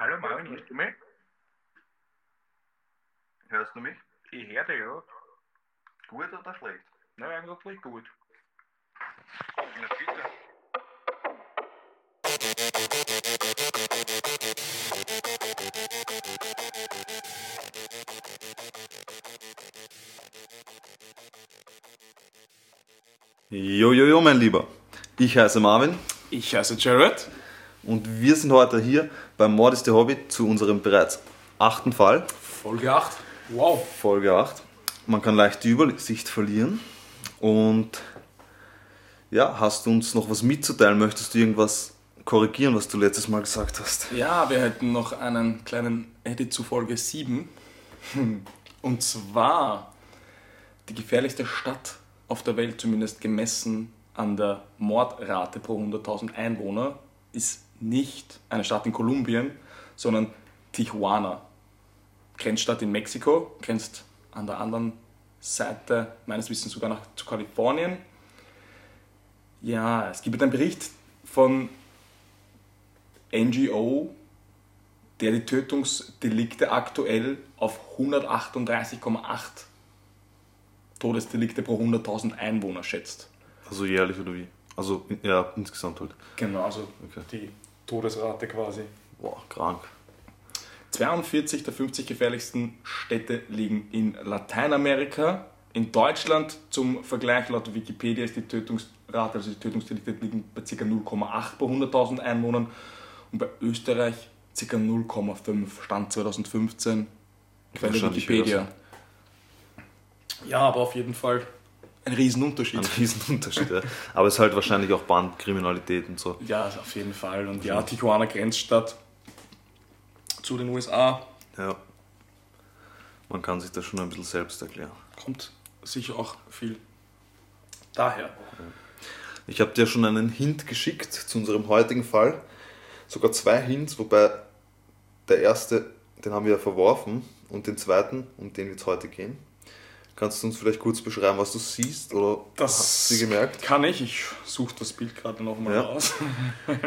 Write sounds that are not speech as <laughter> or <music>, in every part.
Hallo Marvin, hörst du mich? Hörst du mich? Ich höre dich, ja. Gut oder schlecht? Na, eigentlich gut. Na bitte. Jojojo, mein Lieber. Ich heiße Marvin Ich heiße Jared. Und wir sind heute hier beim Mord ist der Hobby zu unserem bereits achten Fall, Folge 8. Wow. Folge 8. Man kann leicht die Übersicht verlieren. Und ja, hast du uns noch was mitzuteilen? Möchtest du irgendwas korrigieren, was du letztes Mal gesagt hast? Ja, wir hätten noch einen kleinen Edit zu Folge 7. <laughs> Und zwar die gefährlichste Stadt auf der Welt, zumindest gemessen an der Mordrate pro 100.000 Einwohner, ist nicht eine Stadt in Kolumbien, sondern Tijuana. Grenzstadt in Mexiko, grenzt an der anderen Seite meines Wissens sogar nach zu Kalifornien. Ja, es gibt einen Bericht von NGO, der die Tötungsdelikte aktuell auf 138,8 Todesdelikte pro 100.000 Einwohner schätzt. Also jährlich oder wie? Also ja, insgesamt halt. Genau, also Okay. die Todesrate quasi. Boah, krank. 42 der 50 gefährlichsten Städte liegen in Lateinamerika. In Deutschland zum Vergleich laut Wikipedia ist die Tötungsrate, also die Tötungsdelikte liegen bei ca. 0,8 pro 100.000 Einwohnern und bei Österreich ca. 0,5 Stand 2015 Quelle Wikipedia. Ja, aber auf jeden Fall ein Riesenunterschied. Ein Riesenunterschied, ja. Aber es ist halt wahrscheinlich auch Bandkriminalität und so. Ja, auf jeden Fall. Und ja, Tijuana Grenzstadt zu den USA Ja. Man kann sich das schon ein bisschen selbst erklären. kommt sicher auch viel daher. Ich habe dir schon einen Hint geschickt zu unserem heutigen Fall. Sogar zwei Hints, wobei der erste, den haben wir verworfen und den zweiten, um den wird es heute gehen. Kannst du uns vielleicht kurz beschreiben, was du siehst oder hast du sie gemerkt? Kann ich. Ich suche das Bild gerade nochmal Ja. raus. <laughs>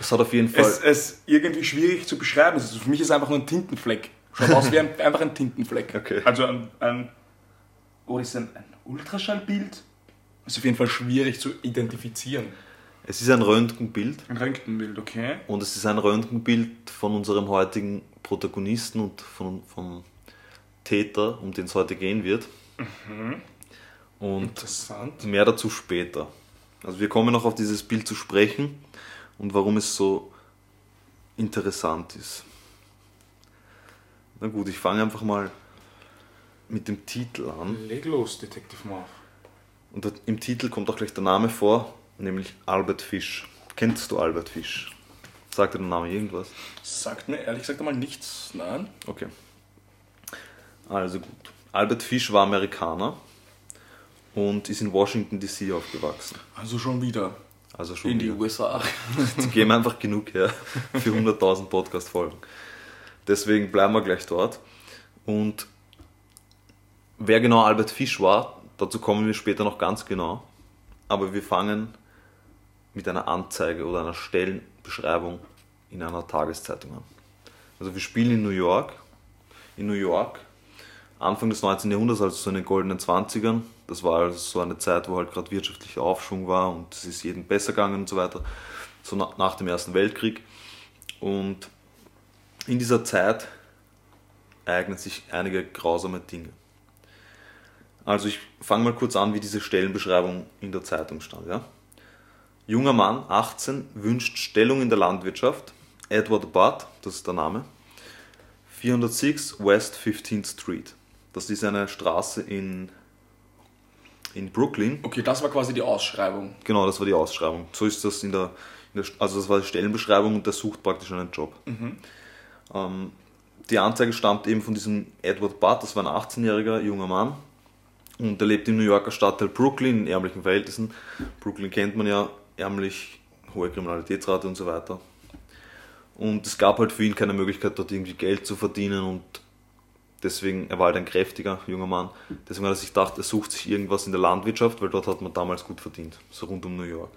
Es hat auf jeden Fall. Es ist irgendwie schwierig zu beschreiben. Es ist, für mich ist es einfach nur ein Tintenfleck. Schaut aus wie ein, <laughs> einfach ein Tintenfleck. Okay. Also ein, ein, oder ist es ein, ein Ultraschallbild? Ist auf jeden Fall schwierig zu identifizieren. Es ist ein Röntgenbild Ein Röntgenbild, okay. und es ist ein Röntgenbild von unserem heutigen Protagonisten und von, vom Täter, um den es heute gehen wird. Und Interessant. Mehr dazu später. Also wir kommen noch auf dieses Bild zu sprechen und warum es so interessant ist. Na gut, ich fange einfach mal mit dem Titel an. Leg los, Detective Marv. Und im Titel kommt auch gleich der Name vor, nämlich Albert Fisch. Kennst du Albert Fisch? Sagt dir der Name irgendwas? Sagt mir ehrlich gesagt einmal nichts. Nein. Okay. Also gut. Albert Fisch war Amerikaner und ist in Washington DC aufgewachsen. Also schon wieder. Also schon In die wieder. USA. <laughs> Die geben einfach genug her für 100.000 Podcast-Folgen. Deswegen bleiben wir gleich dort. Und wer genau Albert Fisch war, dazu kommen wir später noch ganz genau. Aber wir fangen mit einer Anzeige oder einer Stellenbeschreibung in einer Tageszeitung an. Also wir spielen in New York. In New York, Anfang des 19. Jahrhunderts, also so in den goldenen 20ern. Das war also so eine Zeit, wo halt gerade wirtschaftlicher Aufschwung war und es ist jedem besser gegangen und so weiter. So na- nach dem Ersten Weltkrieg. Und in dieser Zeit ereignen sich einige grausame Dinge. Also ich fange mal kurz an, wie diese Stellenbeschreibung in der Zeitung stand. Ja? Junger Mann, 18, wünscht Stellung in der Landwirtschaft. Edward Budd, das ist der Name. 406 West 15th Street. Das ist eine Straße in, in Brooklyn. Okay, das war quasi die Ausschreibung. Genau, das war die Ausschreibung. So ist das in der, in der also das war die Stellenbeschreibung und der sucht praktisch einen Job. Ähm, die Anzeige stammt eben von diesem Edward Budd, das war ein 18-jähriger junger Mann und er lebt im New Yorker Stadtteil Brooklyn in ärmlichen Verhältnissen. Brooklyn kennt man ja, ärmlich, hohe Kriminalitätsrate und so weiter. Und es gab halt für ihn keine Möglichkeit, dort irgendwie Geld zu verdienen und deswegen, er war halt ein kräftiger junger Mann, deswegen hat er sich gedacht, er sucht sich irgendwas in der Landwirtschaft, weil dort hat man damals gut verdient, so rund um New York.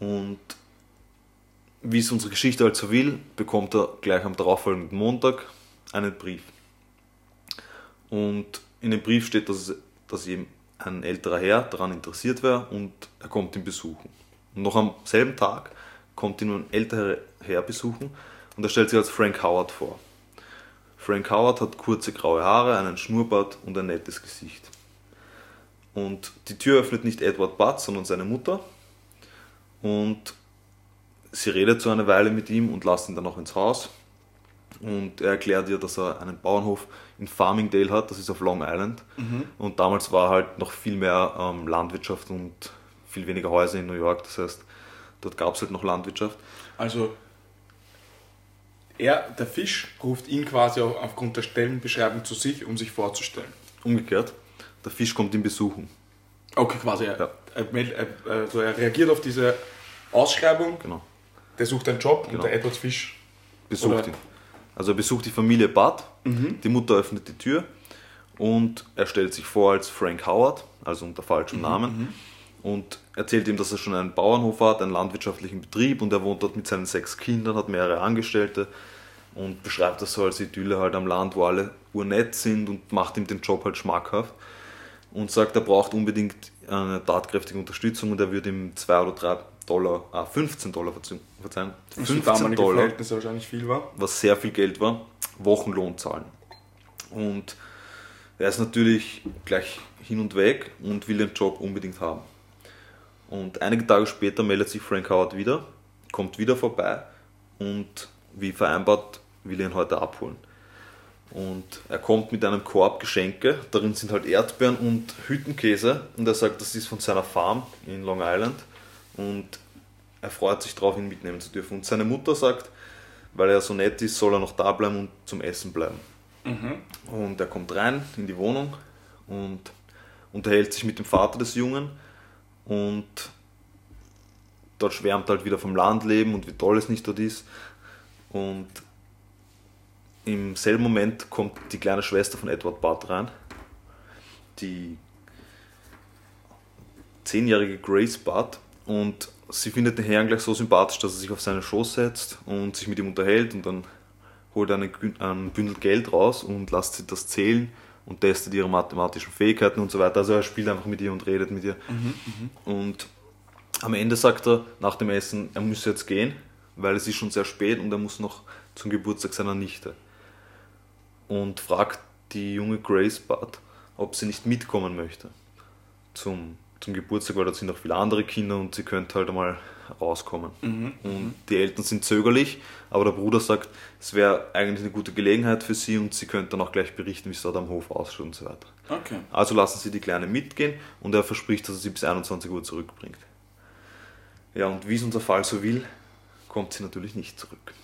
Und wie es unsere Geschichte halt so will, bekommt er gleich am darauffolgenden Montag einen Brief. Und in dem Brief steht, dass, es, dass ihm ein älterer Herr daran interessiert wäre und er kommt ihn besuchen. Und noch am selben Tag kommt ihn ein älterer Herr besuchen und er stellt sich als Frank Howard vor. Frank Howard hat kurze graue Haare, einen Schnurrbart und ein nettes Gesicht. Und die Tür öffnet nicht Edward Butt, sondern seine Mutter. Und sie redet so eine Weile mit ihm und lässt ihn dann noch ins Haus. Und er erklärt ihr, dass er einen Bauernhof in Farmingdale hat, das ist auf Long Island. Und damals war halt noch viel mehr ähm, Landwirtschaft und viel weniger Häuser in New York. Das heißt, dort gab es halt noch Landwirtschaft. Also er, der Fisch, ruft ihn quasi auch aufgrund der Stellenbeschreibung zu sich, um sich vorzustellen. Umgekehrt, der Fisch kommt ihn besuchen. Okay, quasi. Er, Ja. er, also er reagiert auf diese Ausschreibung, Genau. der sucht einen Job Genau. und der Edward Fisch. besucht Oder- ihn. Also er besucht die Familie Budd, die Mutter öffnet die Tür und er stellt sich vor als Frank Howard, also unter falschem Namen, und erzählt ihm, dass er schon einen Bauernhof hat, einen landwirtschaftlichen Betrieb und er wohnt dort mit seinen sechs Kindern, hat mehrere Angestellte und beschreibt das so als Idylle halt am Land, wo alle urnett sind und macht ihm den Job halt schmackhaft und sagt, er braucht unbedingt eine tatkräftige Unterstützung und er würde ihm 2 oder 3 Dollar, ah, 15 Dollar verzeih- verzeihen, Was für 15 damalige Dollar Verhältnisse wahrscheinlich viel war. was sehr viel Geld war, Wochenlohn zahlen. Und er ist natürlich gleich hin und weg und will den Job unbedingt haben. Und einige Tage später meldet sich Frank Howard wieder, kommt wieder vorbei und wie vereinbart will er ihn heute abholen. Und er kommt mit einem Korb Geschenke, darin sind halt Erdbeeren und Hüttenkäse und er sagt, das ist von seiner Farm in Long Island und er freut sich darauf, ihn mitnehmen zu dürfen. Und seine Mutter sagt, weil er so nett ist, soll er noch da bleiben und zum Essen bleiben. Und er kommt rein in die Wohnung und unterhält sich mit dem Vater des Jungen und dort schwärmt halt wieder vom Landleben und wie toll es nicht dort ist. Und im selben Moment kommt die kleine Schwester von Edward Budd rein, die zehnjährige Grace Budd und sie findet den Herrn gleich so sympathisch, dass er sich auf seinen Schoß setzt und sich mit ihm unterhält. Und dann holt er ein Bündel Geld raus und lässt sie das zählen und testet ihre mathematischen Fähigkeiten und so weiter. Also er spielt einfach mit ihr und redet mit ihr. Und am Ende sagt er nach dem Essen, er müsse jetzt gehen, weil es ist schon sehr spät und er muss noch zum Geburtstag seiner Nichte. Und fragt die junge Grace Budd, ob sie nicht mitkommen möchte zum, zum Geburtstag, weil dort sind auch viele andere Kinder und sie könnte halt einmal rauskommen. Und die Eltern sind zögerlich, aber der Bruder sagt, es wäre eigentlich eine gute Gelegenheit für sie und sie könnte dann auch gleich berichten, wie es dort am Hof ausschaut und so weiter. Okay. Also lassen sie die Kleine mitgehen und er verspricht, dass er sie bis 21 Uhr zurückbringt. Ja, und wie es unser Fall so will, kommt sie natürlich nicht zurück.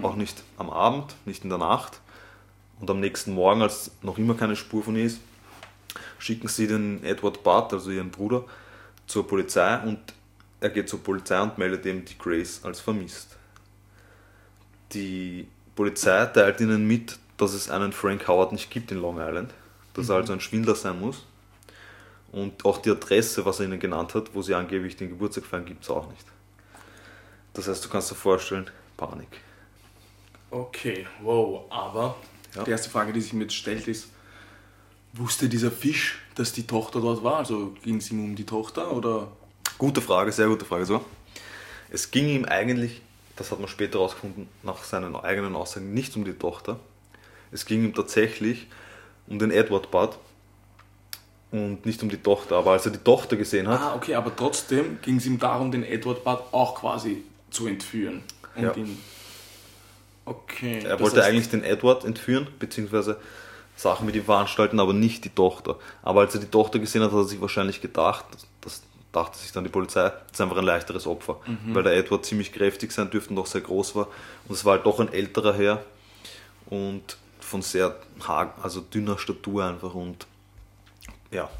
Auch nicht am Abend, nicht in der Nacht. Und am nächsten Morgen, als noch immer keine Spur von ihr ist, schicken sie den Edward Budd, also ihren Bruder, zur Polizei und er geht zur Polizei und meldet eben die Grace als vermisst. Die Polizei teilt ihnen mit, dass es einen Frank Howard nicht gibt in Long Island, dass er also ein Schwindler sein muss. Und auch die Adresse, was er ihnen genannt hat, wo sie angeblich den Geburtstag feiern, gibt es auch nicht. Das heißt, du kannst dir vorstellen, Panik. Okay, wow, aber Ja. die erste Frage, die sich mir jetzt stellt, ist, wusste dieser Fisch, dass die Tochter dort war? Also ging es ihm um die Tochter oder? Gute Frage, sehr gute Frage. So. Es ging ihm eigentlich, das hat man später herausgefunden, nach seinen eigenen Aussagen nicht um die Tochter. Es ging ihm tatsächlich um den Edward Budd und nicht um die Tochter. Aber als er die Tochter gesehen hat, Ah, okay, aber trotzdem ging es ihm darum, den Edward Budd auch quasi zu entführen. Und Ja. ihn. Okay. er wollte heißt- eigentlich den Edward entführen, beziehungsweise Sachen mit ihm veranstalten, aber nicht die Tochter. Aber als er die Tochter gesehen hat, hat er sich wahrscheinlich gedacht, das dachte sich dann die Polizei, das ist einfach ein leichteres Opfer. Weil der Edward ziemlich kräftig sein dürfte und auch sehr groß war. Und es war halt doch ein älterer Herr und von sehr also dünner Statur einfach und ja.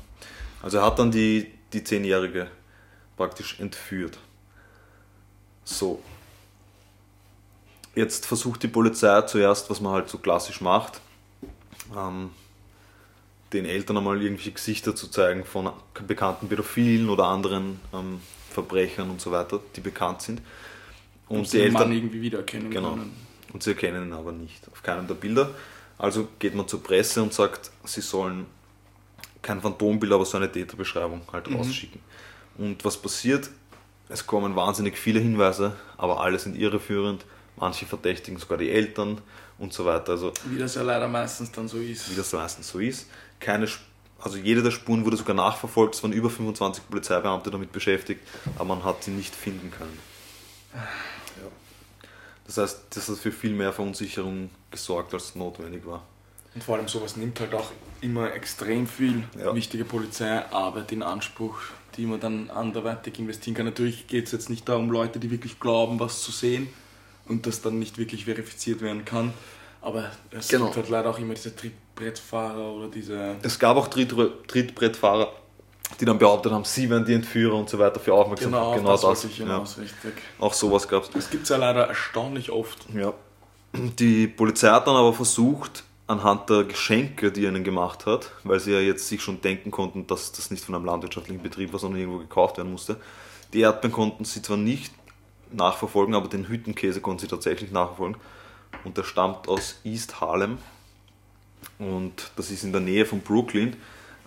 Also er hat dann die, die Zehnjährige praktisch entführt. So. Jetzt versucht die Polizei zuerst, was man halt so klassisch macht, ähm, den Eltern einmal irgendwelche Gesichter zu zeigen von bekannten Pädophilen oder anderen ähm, Verbrechern und so weiter, die bekannt sind. Und sie die den Mann Eltern, irgendwie wiedererkennen Genau. können. und sie erkennen ihn aber nicht auf keinem der Bilder. Also geht man zur Presse und sagt, sie sollen kein Phantombild, aber so eine Täterbeschreibung halt rausschicken. Und was passiert? Es kommen wahnsinnig viele Hinweise, aber alle sind irreführend. Manche verdächtigen sogar die Eltern und so weiter. Also Wie das ja leider meistens dann so ist. wie das meistens so ist. Keine, also jede der Spuren wurde sogar nachverfolgt. Es waren über 25 Polizeibeamte damit beschäftigt, aber man hat sie nicht finden können. Ja. Das heißt, das hat für viel mehr Verunsicherung gesorgt, als notwendig war. Und vor allem sowas nimmt halt auch immer extrem viel Ja. wichtige Polizeiarbeit in Anspruch, die man dann anderweitig investieren kann. Natürlich geht es jetzt nicht darum, Leute, die wirklich glauben, was zu sehen und das dann nicht wirklich verifiziert werden kann. Aber es Genau. gibt halt leider auch immer diese Trittbrettfahrer oder diese. Es gab auch Tritt- Trittbrettfahrer, die dann behauptet haben, sie wären die Entführer und so weiter für Aufmerksamkeit. Genau, das, wollte ich ja. hinaus, richtig. Auch sowas gab es. Das gibt es ja leider erstaunlich oft. Ja. Die Polizei hat dann aber versucht, anhand der Geschenke, die er ihnen gemacht hat, weil sie ja jetzt sich schon denken konnten, dass das nicht von einem landwirtschaftlichen Betrieb war, sondern irgendwo gekauft werden musste. Die Erdbeeren konnten sie zwar nicht nachverfolgen, aber den Hüttenkäse konnten sie tatsächlich nachverfolgen. Und der stammt aus East Harlem. Und das ist in der Nähe von Brooklyn.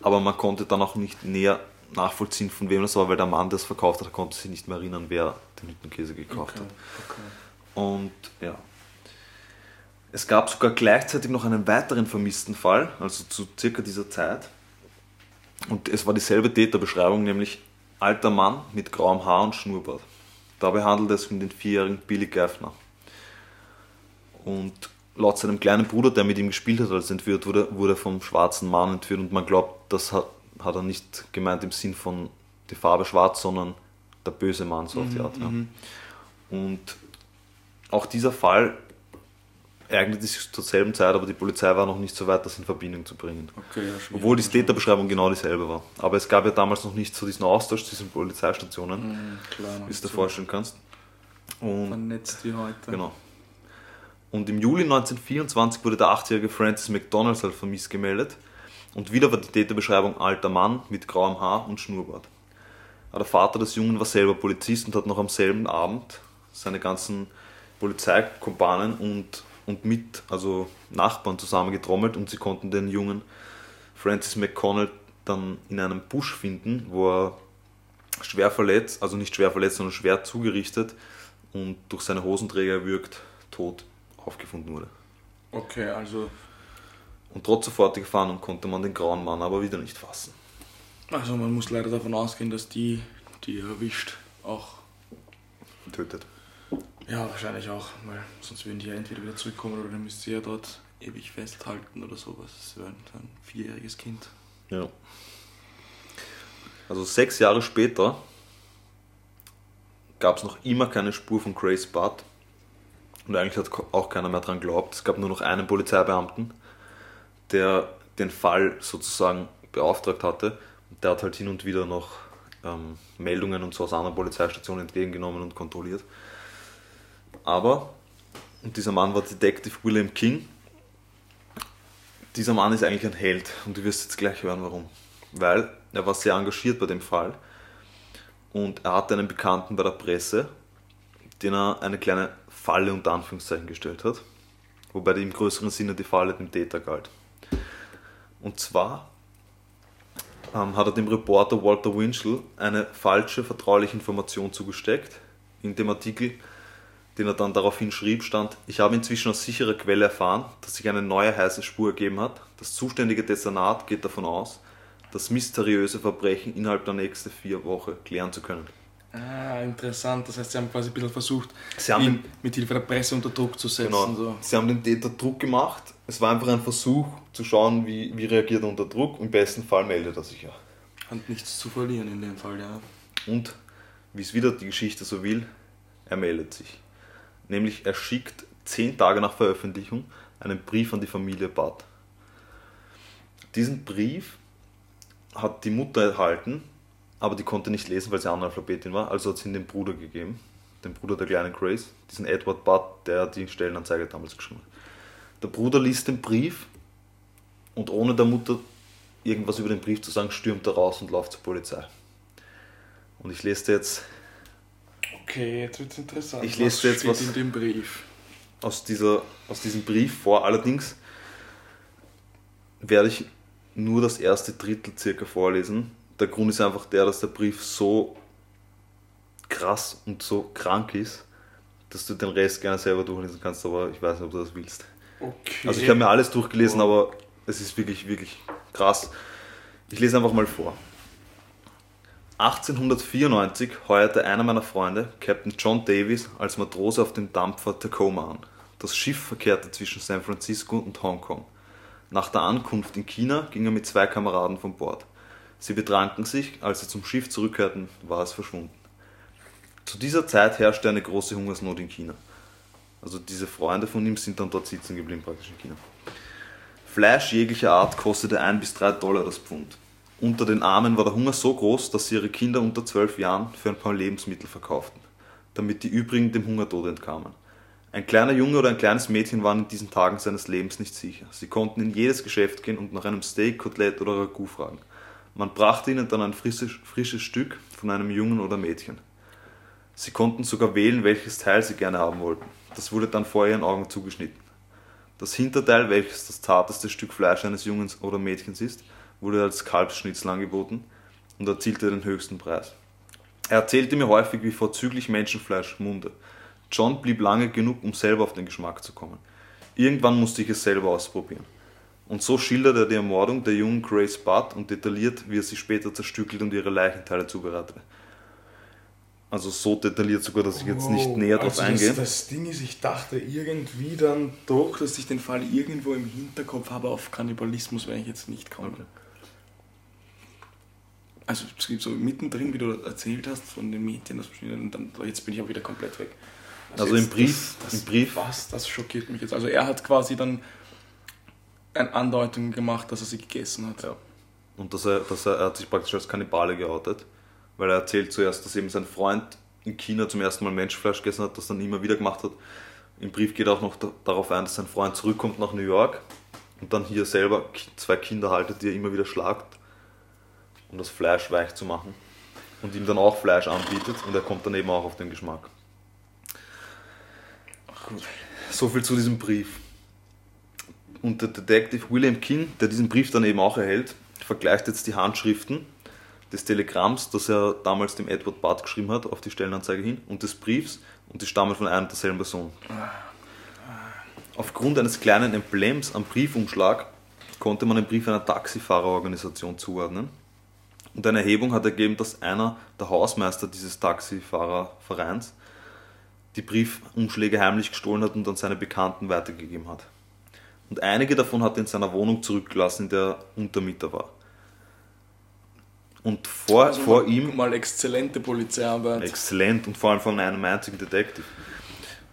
Aber man konnte dann auch nicht näher nachvollziehen, von wem das war, weil der Mann, der es verkauft hat, konnte sich nicht mehr erinnern, wer den Hüttenkäse gekauft hat. okay. Und ja. Es gab sogar gleichzeitig noch einen weiteren vermissten Fall, also zu circa dieser Zeit. Und es war dieselbe Täterbeschreibung, nämlich alter Mann mit grauem Haar und Schnurrbart. Dabei handelt es um den vierjährigen Billy Gaffner. Und laut seinem kleinen Bruder, der mit ihm gespielt hat, als er entführt wurde, wurde er vom schwarzen Mann entführt. Und man glaubt, das hat, hat er nicht gemeint im Sinn von die Farbe schwarz, sondern der böse Mann, so auf die Art. Ja. Und auch dieser Fall ereignete sich zur selben Zeit, aber die Polizei war noch nicht so weit, das in Verbindung zu bringen. Okay, ja. Obwohl die Täterbeschreibung genau dieselbe war. Aber es gab ja damals noch nicht so diesen Austausch zwischen Polizeistationen, Mhm, klar, wie du dir vorstellen kannst. Und Vernetzt wie heute. Genau. Und im Juli 1924 wurde der 8-jährige Francis McDonalds als vermisst gemeldet. Und wieder war die Täterbeschreibung alter Mann mit grauem Haar und Schnurrbart. Aber der Vater des Jungen war selber Polizist und hat noch am selben Abend seine ganzen Polizeikumpanen und, und mit, also Nachbarn zusammengetrommelt und sie konnten den Jungen Francis McConnell dann in einem Busch finden, wo er schwer verletzt, also nicht schwer verletzt, sondern schwer zugerichtet und durch seine Hosenträger erwürgt, tot aufgefunden wurde. Okay, also, Und trotz sofortiger Fahndung konnte man den grauen Mann aber wieder nicht fassen. also man muss leider davon ausgehen, dass die, die er erwischt, auch Tötet. Ja, wahrscheinlich auch, weil sonst würden die ja entweder wieder zurückkommen oder dann müsst sie ja dort ewig festhalten oder sowas. Das wäre ein vierjähriges Kind. Ja. Also sechs Jahre später gab es noch immer keine Spur von Grace Budd. Und eigentlich hat auch keiner mehr dran geglaubt. Es gab nur noch einen Polizeibeamten, der den Fall sozusagen beauftragt hatte. Der hat halt hin und wieder noch ähm, Meldungen und so aus anderen Polizeistationen entgegengenommen und kontrolliert. Aber, und dieser Mann war Detective William King, dieser Mann ist eigentlich ein Held und du wirst jetzt gleich hören, warum. Weil er war sehr engagiert bei dem Fall und er hatte einen Bekannten bei der Presse, den er eine kleine Falle unter Anführungszeichen gestellt hat, wobei im größeren Sinne die Falle dem Täter galt. Und zwar ähm, hat er dem Reporter Walter Winchell eine falsche vertrauliche Information zugesteckt. In dem Artikel, den er dann daraufhin schrieb, stand, ich habe inzwischen aus sicherer Quelle erfahren, dass sich eine neue heiße Spur ergeben hat. Das zuständige Dezernat geht davon aus, das mysteriöse Verbrechen innerhalb der nächsten vier Wochen klären zu können. Ah, interessant. Das heißt, sie haben quasi ein bisschen versucht, ihn mit Hilfe der Presse unter Druck zu setzen. Genau. So. Sie haben den Täter Druck gemacht. Es war einfach ein Versuch zu schauen, wie, wie reagiert er unter Druck. Im besten Fall meldet er sich ja. Hat nichts zu verlieren in dem Fall, ja. Und wie es wieder die Geschichte so will, er meldet sich. Nämlich er schickt zehn Tage nach Veröffentlichung einen Brief an die Familie Bad. Diesen Brief hat die Mutter erhalten, aber die konnte nicht lesen, weil sie Analphabetin war, also hat sie ihn dem Bruder gegeben, dem Bruder der kleinen Grace, diesen Edward Budd, der die Stellenanzeige damals geschrieben hat. Der Bruder liest den Brief und ohne der Mutter irgendwas über den Brief zu sagen, stürmt er raus und läuft zur Polizei. Und ich lese dir jetzt Okay, jetzt wird's interessant. Ich lese jetzt steht was- in dem Brief. aus, dieser, aus diesem Brief vor. Allerdings werde ich nur das erste Drittel circa vorlesen. Der Grund ist einfach der, dass der Brief so krass und so krank ist, dass du den Rest gerne selber durchlesen kannst, aber ich weiß nicht, ob du das willst. Okay. Also ich habe mir alles durchgelesen, aber es ist wirklich, wirklich krass. Ich lese einfach mal vor. 1894 heuerte einer meiner Freunde, Captain John Davis, als Matrose auf dem Dampfer Tacoma an. Das Schiff verkehrte zwischen San Francisco und Hongkong. Nach der Ankunft in China ging er mit zwei Kameraden von Bord. Sie betranken sich, als sie zum Schiff zurückkehrten, war es verschwunden. Zu dieser Zeit herrschte eine große Hungersnot in China. Also diese Freunde von ihm sind dann dort sitzen geblieben, praktisch in China. Fleisch jeglicher Art kostete 1 bis 3 Dollar das Pfund. Unter den Armen war der Hunger so groß, dass sie ihre Kinder unter 12 Jahren für ein paar Lebensmittel verkauften, damit die übrigen dem Hungertod entkamen. Ein kleiner Junge oder ein kleines Mädchen waren in diesen Tagen seines Lebens nicht sicher. Sie konnten in jedes Geschäft gehen und nach einem Steak, Kotelett oder Ragout fragen. Man brachte ihnen dann ein frisches, frisches Stück von einem Jungen oder Mädchen. Sie konnten sogar wählen, welches Teil sie gerne haben wollten. Das wurde dann vor ihren Augen zugeschnitten. Das Hinterteil, welches das zarteste Stück Fleisch eines Jungens oder Mädchens ist, wurde als Kalbsschnitzel angeboten und erzielte den höchsten Preis. Er erzählte mir häufig, wie vorzüglich Menschenfleisch munde. John blieb lange genug, um selber auf den Geschmack zu kommen. Irgendwann musste ich es selber ausprobieren. Und so schildert er die Ermordung der jungen Grace Budd und detailliert, wie er sie später zerstückelt und ihre Leichenteile zubereitete. Also so detailliert sogar, dass ich jetzt nicht Oh, näher drauf also eingehe. Das, das Ding ist, ich dachte irgendwie dann doch, dass ich den Fall irgendwo im Hinterkopf habe, auf Kannibalismus werde ich jetzt nicht kommen. Also es gibt so mittendrin, wie du erzählt hast, von den Mädchen, das und dann jetzt bin ich auch wieder komplett weg. Also im jetzt, Brief- das, im das, Brief- Was, das schockiert mich jetzt. Also er hat quasi dann eine Andeutung gemacht, dass er sie gegessen hat. Ja. Und dass er, dass er, er hat sich praktisch als Kannibale geoutet, weil er erzählt zuerst, dass eben sein Freund in China zum ersten Mal Menschenfleisch gegessen hat, das dann immer wieder gemacht hat. Im Brief geht auch noch da, darauf ein, dass sein Freund zurückkommt nach New York und dann hier selber zwei Kinder haltet, die er immer wieder schlagt, um das Fleisch weich zu machen. Und ihm dann auch Fleisch anbietet und er kommt dann eben auch auf den Geschmack. Gut. So viel zu diesem Brief. Und der Detective William King, der diesen Brief dann eben auch erhält, vergleicht jetzt die Handschriften des Telegramms, das er damals dem Edward Budd geschrieben hat, auf die Stellenanzeige hin, und des Briefs, und die stammen von einer und derselben Person. Aufgrund eines kleinen Emblems am Briefumschlag konnte man den Brief einer Taxifahrerorganisation zuordnen. Und eine Erhebung hat ergeben, dass einer der Hausmeister dieses Taxifahrervereins die Briefumschläge heimlich gestohlen hat und an seine Bekannten weitergegeben hat. Und einige davon hat er in seiner Wohnung zurückgelassen, in der er Untermieter war. Und vor, Also vor mal, ihm mal exzellente Polizeiarbeit. Exzellent und vor allem von einem einzigen Detective.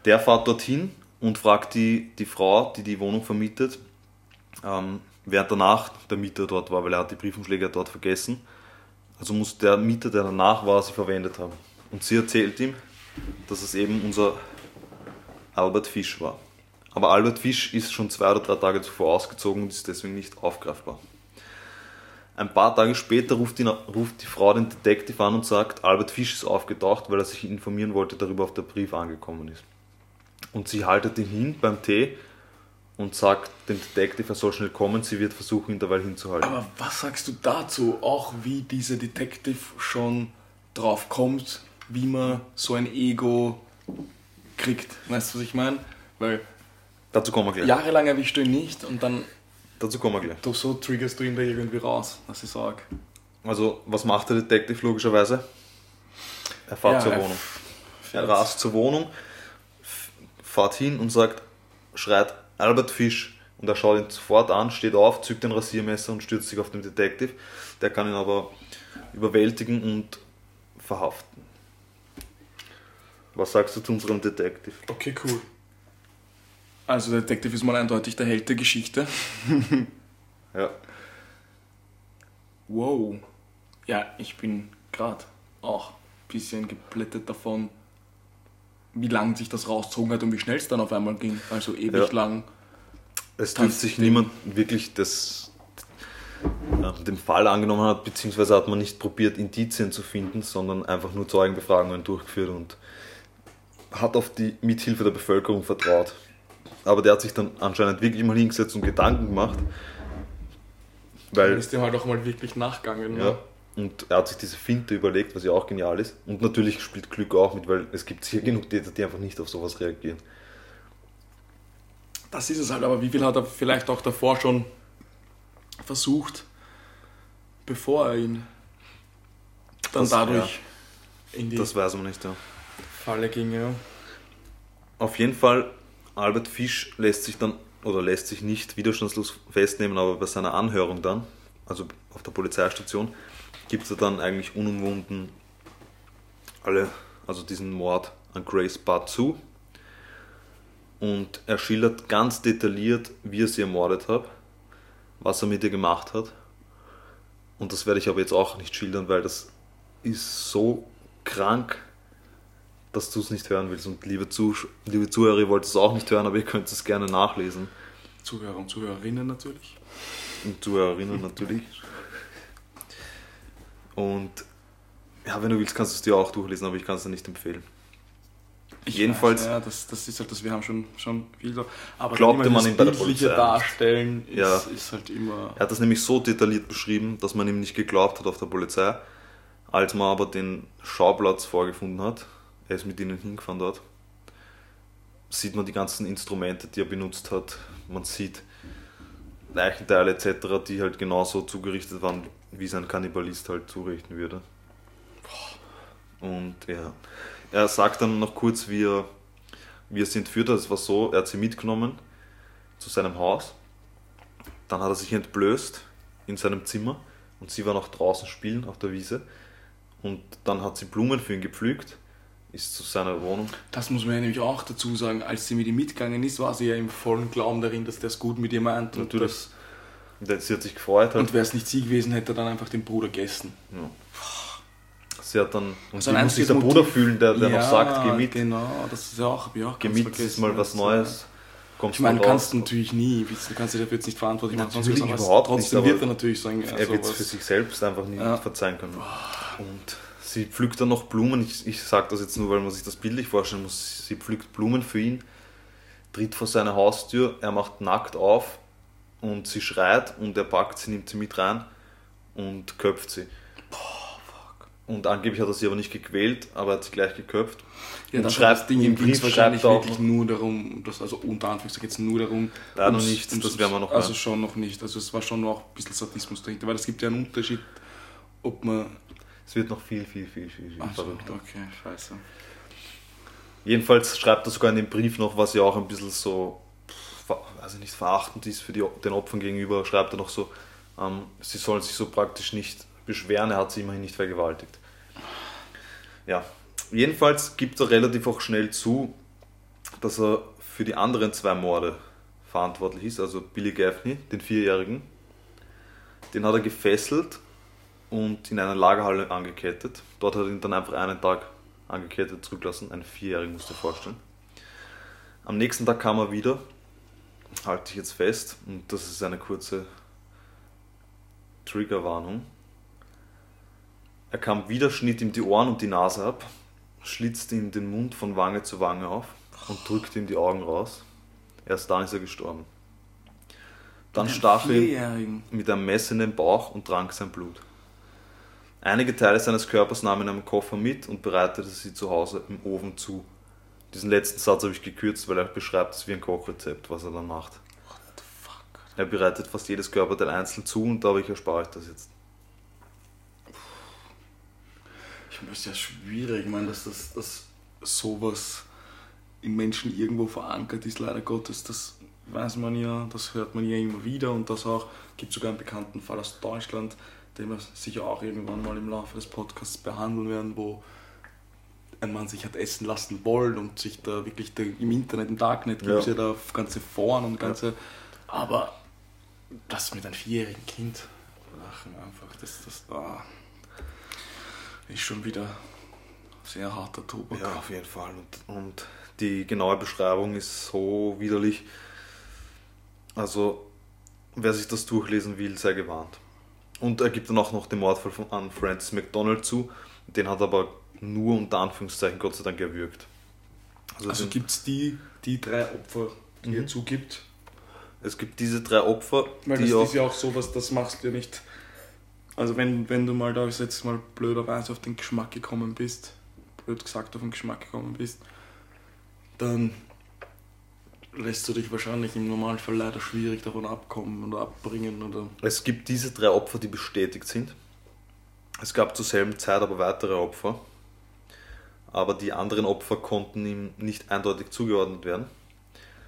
Der fährt dorthin und fragt die, die Frau, die die Wohnung vermietet, ähm, während danach der Mieter dort war, weil er hat die Briefumschläge dort vergessen. Also muss der Mieter, der danach war, sie verwendet haben. Und sie erzählt ihm, dass es eben unser Albert Fisch war. Aber Albert Fisch ist schon zwei oder drei Tage zuvor ausgezogen und ist deswegen nicht aufgreifbar. Ein paar Tage später ruft die, ruft die Frau den Detective an und sagt, Albert Fisch ist aufgetaucht, weil er sich informieren wollte darüber, ob der Brief angekommen ist. Und sie haltet ihn hin beim Tee und sagt dem Detective, er soll schnell kommen, sie wird versuchen, ihn dabei hinzuhalten. Aber was sagst du dazu? Auch wie dieser Detective schon drauf kommt, wie man so ein Ego kriegt. Weißt du, was ich meine? Weil Dazu kommen wir gleich. jahrelang erwischt du ihn nicht und dann Dazu kommen wir gleich. du, so triggerst du ihn da irgendwie raus, was ich sage. Also, was macht der Detective logischerweise? Er fährt Ja, zur er Wohnung. Er rast zur Wohnung, fährt hin und sagt, schreit Albert Fisch und er schaut ihn sofort an, steht auf, zückt ein Rasiermesser und stürzt sich auf den Detective. Der kann ihn aber überwältigen und verhaften. Was sagst du zu unserem Detective? Okay, cool. Also der Detective ist mal eindeutig der Held der Geschichte. <laughs> Ja. Wow. Ja, ich bin gerade auch ein bisschen geplättet davon, wie lang sich das rausgezogen hat und wie schnell es dann auf einmal ging. Also ewig Ja. lang. Es dürfte sich niemand wirklich das, äh, dem Fall angenommen hat, beziehungsweise hat man nicht probiert, Indizien zu finden, sondern einfach nur Zeugenbefragungen durchgeführt und hat auf die Mithilfe der Bevölkerung vertraut. Aber der hat sich dann anscheinend wirklich mal hingesetzt und Gedanken gemacht. Dann Weil, ist dem halt auch mal wirklich nachgegangen. ne? ja, und er hat sich diese Finte überlegt, was ja auch genial ist. Und natürlich spielt Glück auch mit, weil es gibt <laughs> sicher genug Täter, die einfach nicht auf sowas reagieren. Das ist es halt, aber wie viel hat er vielleicht auch davor schon versucht, bevor er ihn dann Das- dadurch in die Das weiß man nicht, ja. Falle ging, ja. Auf jeden Fall, Albert Fisch lässt sich dann, oder lässt sich nicht widerstandslos festnehmen, aber bei seiner Anhörung dann, also auf der Polizeistation, gibt er dann eigentlich unumwunden alle, also diesen Mord an Grace Budd zu. Und er schildert ganz detailliert, wie er sie ermordet hat, was er mit ihr gemacht hat. Und das werde ich aber jetzt auch nicht schildern, weil das ist so krank, dass du es nicht hören willst. Und liebe, Zusch liebe Zuhörer, ihr wollt es auch nicht hören, aber ihr könnt es gerne nachlesen. Zuhörer und Zuhörerinnen natürlich. Und Zuhörerinnen natürlich. Und ja, wenn du willst, kannst du es dir auch durchlesen, aber ich kann es dir nicht empfehlen. Ich Jedenfalls- Weiß, ja, das, das ist halt das, wir haben schon, schon viel so. Aber Glaubte man ihm bei der Polizei. Darstellen ist, Ja. ist halt immer. Er hat das nämlich so detailliert beschrieben, dass man ihm nicht geglaubt hat auf der Polizei. Als man aber den Schauplatz vorgefunden hat, er ist mit ihnen hingefahren dort, sieht man die ganzen Instrumente, die er benutzt hat. Man sieht Leichenteile etc., die halt genauso zugerichtet waren, wie es ein Kannibalist halt zurichten würde. Und ja, er sagt dann noch kurz, wie er, wie er sie entführt hat. Es war so, er hat sie mitgenommen zu seinem Haus. Dann hat er sich entblößt in seinem Zimmer und sie war noch draußen spielen auf der Wiese. Und dann hat sie Blumen für ihn gepflückt, ist zu seiner Wohnung. Das muss man ja nämlich auch dazu sagen, als sie mit ihm mitgegangen ist, war sie ja im vollen Glauben darin, dass der es gut mit ihr meint. Und, Natürlich. das, Und sie hat sich gefreut. Halt. und wäre es nicht sie gewesen, hätte er dann einfach den Bruder gegessen. Ja. Sie hat dann. Und Also muss sich der Bruder fühlen, der, der ja, noch sagt, geh mit. Genau, das ist ja auch, auch Geh mit, ist mal was ja. Neues. Kommst Ich meine, du kannst raus. natürlich nie, du kannst dich dafür jetzt nicht verantwortlich machen, sonst Natürlich was, aber überhaupt trotzdem nicht, wird er natürlich sagen, ja, er wird es für sich selbst einfach nicht Ja. verzeihen können. Und sie pflückt dann noch Blumen. Ich, ich sage das jetzt nur, weil man sich das bildlich vorstellen muss. Sie pflückt Blumen für ihn, tritt vor seine Haustür, er macht nackt auf und sie schreit und er packt sie, nimmt sie mit rein und köpft sie. Und angeblich hat er sie aber nicht gequält, aber er hat sie gleich geköpft. Ja, und dann schreibt das Ding im Brief wahrscheinlich auch wirklich nur darum, dass, also unter Anführungszeichen geht es nur darum. Leider noch nicht, ums- das werden wir noch Also hören. schon noch nicht, also es war schon noch ein bisschen Sadismus dahinter, weil es gibt ja einen Unterschied, ob man... Es wird noch viel, viel, viel, viel, viel Ach so, verrückter. okay, scheiße. Jedenfalls schreibt er sogar in dem Brief noch, was ja auch ein bisschen so, ver- also nicht verachtend ist für die, den Opfern gegenüber, schreibt er noch so, ähm, sie sollen sich so praktisch nicht beschweren, er hat sie immerhin nicht vergewaltigt. Ja, jedenfalls gibt er relativ auch schnell zu, dass er für die anderen zwei Morde verantwortlich ist, also Billy Gaffney, den Vierjährigen. Den hat er gefesselt und in einer Lagerhalle angekettet. Dort hat er ihn dann einfach einen Tag angekettet zurücklassen. Einen Vierjährigen musst du dir vorstellen. Am nächsten Tag kam er wieder, halte ich jetzt fest, und das ist eine kurze Triggerwarnung. Er kam wieder, schnitt ihm die Ohren und die Nase ab, schlitzte ihm den Mund von Wange zu Wange auf und drückte ihm die Augen raus. Erst dann ist er gestorben. Dann stach er mit einem Messer in den Bauch und trank sein Blut. Einige Teile seines Körpers nahm er in einem Koffer mit und bereitete sie zu Hause im Ofen zu. Diesen letzten Satz habe ich gekürzt, weil er beschreibt es wie ein Kochrezept, was er dann macht. What the fuck? Er bereitet fast jedes Körperteil einzeln zu und ich erspare euch das jetzt. Ich meine, das ist ja schwierig, ich meine, dass, das, dass sowas im Menschen irgendwo verankert ist, leider Gottes, das weiß man ja, das hört man ja immer wieder und das auch, gibt sogar einen bekannten Fall aus Deutschland, den wir sicher auch irgendwann mal im Laufe des Podcasts behandeln werden, wo ein Mann sich hat essen lassen wollen und sich da wirklich da im Internet, im Darknet gibt es Ja. ja. da ganze Foren und ganze, aber das mit einem vierjährigen Kind machen einfach, das, das ah, ist schon wieder sehr harter Tobak. Ja, auf jeden Fall. Und, und die genaue Beschreibung ist so widerlich. Also, wer sich das durchlesen will, sei gewarnt. Und er gibt dann auch noch den Mordfall von, an Francis McDonald zu. Den hat er aber nur unter Anführungszeichen Gott sei Dank erwürgt. Also sind- gibt es die, die drei Opfer, die Mhm. ihr zugibt? es gibt diese drei Opfer, Weil die das auch ist ja auch sowas, das machst du ja nicht. Also wenn, wenn du mal da jetzt mal blöderweise auf den Geschmack gekommen bist, blöd gesagt auf den Geschmack gekommen bist, dann lässt du dich wahrscheinlich im Normalfall leider schwierig davon abkommen oder abbringen oder. Es gibt diese drei Opfer, die bestätigt sind. Es gab zur selben Zeit aber weitere Opfer. Aber die anderen Opfer konnten ihm nicht eindeutig zugeordnet werden.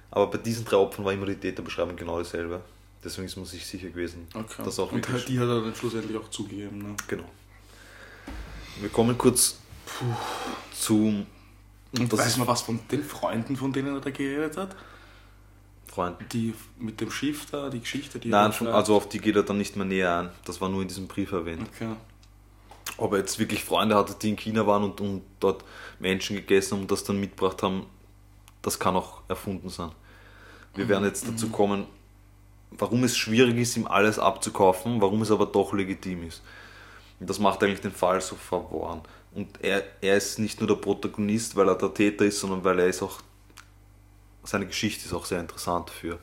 Aber bei diesen drei Opfern war immer die Täterbeschreibung genau dieselbe. Deswegen ist man sich sicher gewesen. Okay. Das auch Und halt die hat er dann schlussendlich auch zugegeben. Ne? Genau. Wir kommen kurz zum Und das weiß ist- man was von den Freunden, von denen er da geredet hat? Freund. Die mit dem Schiff da, die Geschichte, die er Nein, beschreibt? also auf die geht er dann nicht mehr näher ein. Das war nur in diesem Brief erwähnt. Okay. Ob er jetzt wirklich Freunde hatte, die in China waren und, und dort Menschen gegessen haben und das dann mitgebracht haben, das kann auch erfunden sein. Wir werden jetzt dazu kommen, warum es schwierig ist, ihm alles abzukaufen, warum es aber doch legitim ist. Und das macht eigentlich den Fall so verworren. Und er, er ist nicht nur der Protagonist, weil er der Täter ist, sondern weil er ist auch, seine Geschichte ist auch sehr interessant für.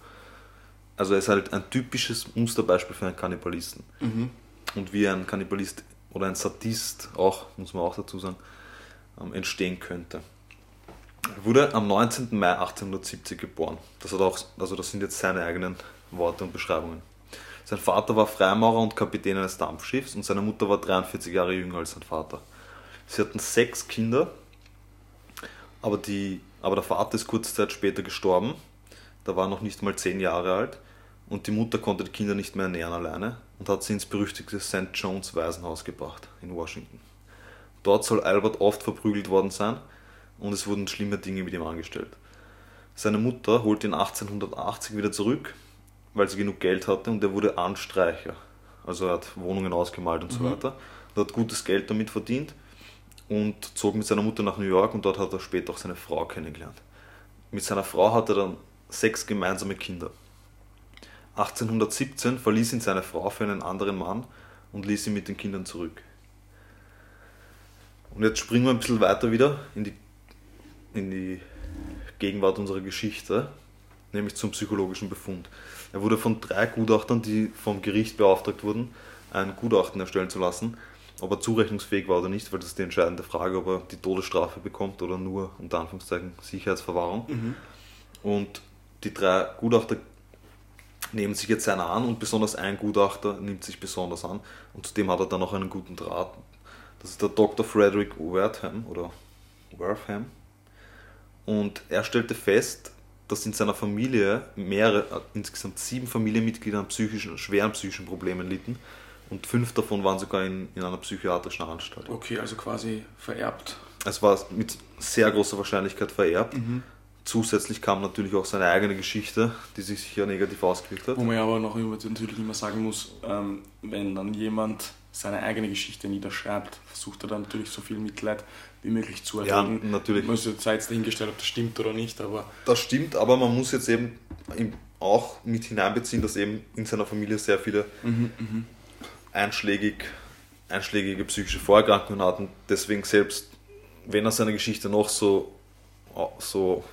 Also er ist halt ein typisches Musterbeispiel für einen Kannibalisten. Und wie ein Kannibalist oder ein Sadist auch, muss man auch dazu sagen, ähm, entstehen könnte. Er wurde am 19. Mai 1870 geboren. Das, hat auch, also das sind jetzt seine eigenen Worte und Beschreibungen. Sein Vater war Freimaurer und Kapitän eines Dampfschiffs und seine Mutter war 43 Jahre jünger als sein Vater. Sie hatten sechs Kinder, aber, die, aber der Vater ist kurze Zeit später gestorben. Da war er noch nicht mal zehn Jahre alt und die Mutter konnte die Kinder nicht mehr ernähren alleine und hat sie ins berüchtigte St. John's Waisenhaus gebracht in Washington. Dort soll Albert oft verprügelt worden sein und es wurden schlimme Dinge mit ihm angestellt. Seine Mutter holte ihn 1880 wieder zurück, weil sie genug Geld hatte und er wurde Anstreicher. Also er hat Wohnungen ausgemalt und so weiter. Er hat gutes Geld damit verdient und zog mit seiner Mutter nach New York und dort hat er später auch seine Frau kennengelernt. Mit seiner Frau hatte er dann sechs gemeinsame Kinder. 1817 verließ ihn seine Frau für einen anderen Mann und ließ ihn mit den Kindern zurück. Und jetzt springen wir ein bisschen weiter wieder in die, in die Gegenwart unserer Geschichte, nämlich zum psychologischen Befund. Er wurde von drei Gutachtern, die vom Gericht beauftragt wurden, ein Gutachten erstellen zu lassen, ob er zurechnungsfähig war oder nicht, weil das ist die entscheidende Frage, ob er die Todesstrafe bekommt oder nur unter Anführungszeichen Sicherheitsverwahrung. Und die drei Gutachter nehmen sich jetzt einer an und besonders ein Gutachter nimmt sich besonders an und zudem hat er dann noch einen guten Draht. Das ist der Dr. Frederick Wertham oder Wertham. Und er stellte fest, dass in seiner Familie mehrere, äh, insgesamt sieben Familienmitglieder an psychischen, schweren psychischen Problemen litten und fünf davon waren sogar in, in einer psychiatrischen Anstalt. Okay, also quasi vererbt. Es war mit sehr großer Wahrscheinlichkeit vererbt. Zusätzlich kam natürlich auch seine eigene Geschichte, die sich sicher negativ ausgewirkt hat. Wo man ja aber noch immer, natürlich immer sagen muss, ähm, wenn dann jemand seine eigene Geschichte niederschreibt, versucht er dann natürlich so viel Mitleid wie möglich zu Ja, erregen. natürlich. Man muss jetzt dahingestellt, ob das stimmt oder nicht, aber Das stimmt, aber man muss jetzt eben auch mit hineinbeziehen, dass eben in seiner Familie sehr viele einschlägig, einschlägige psychische Vorerkrankungen hatten. Deswegen selbst, wenn er seine Geschichte noch so, so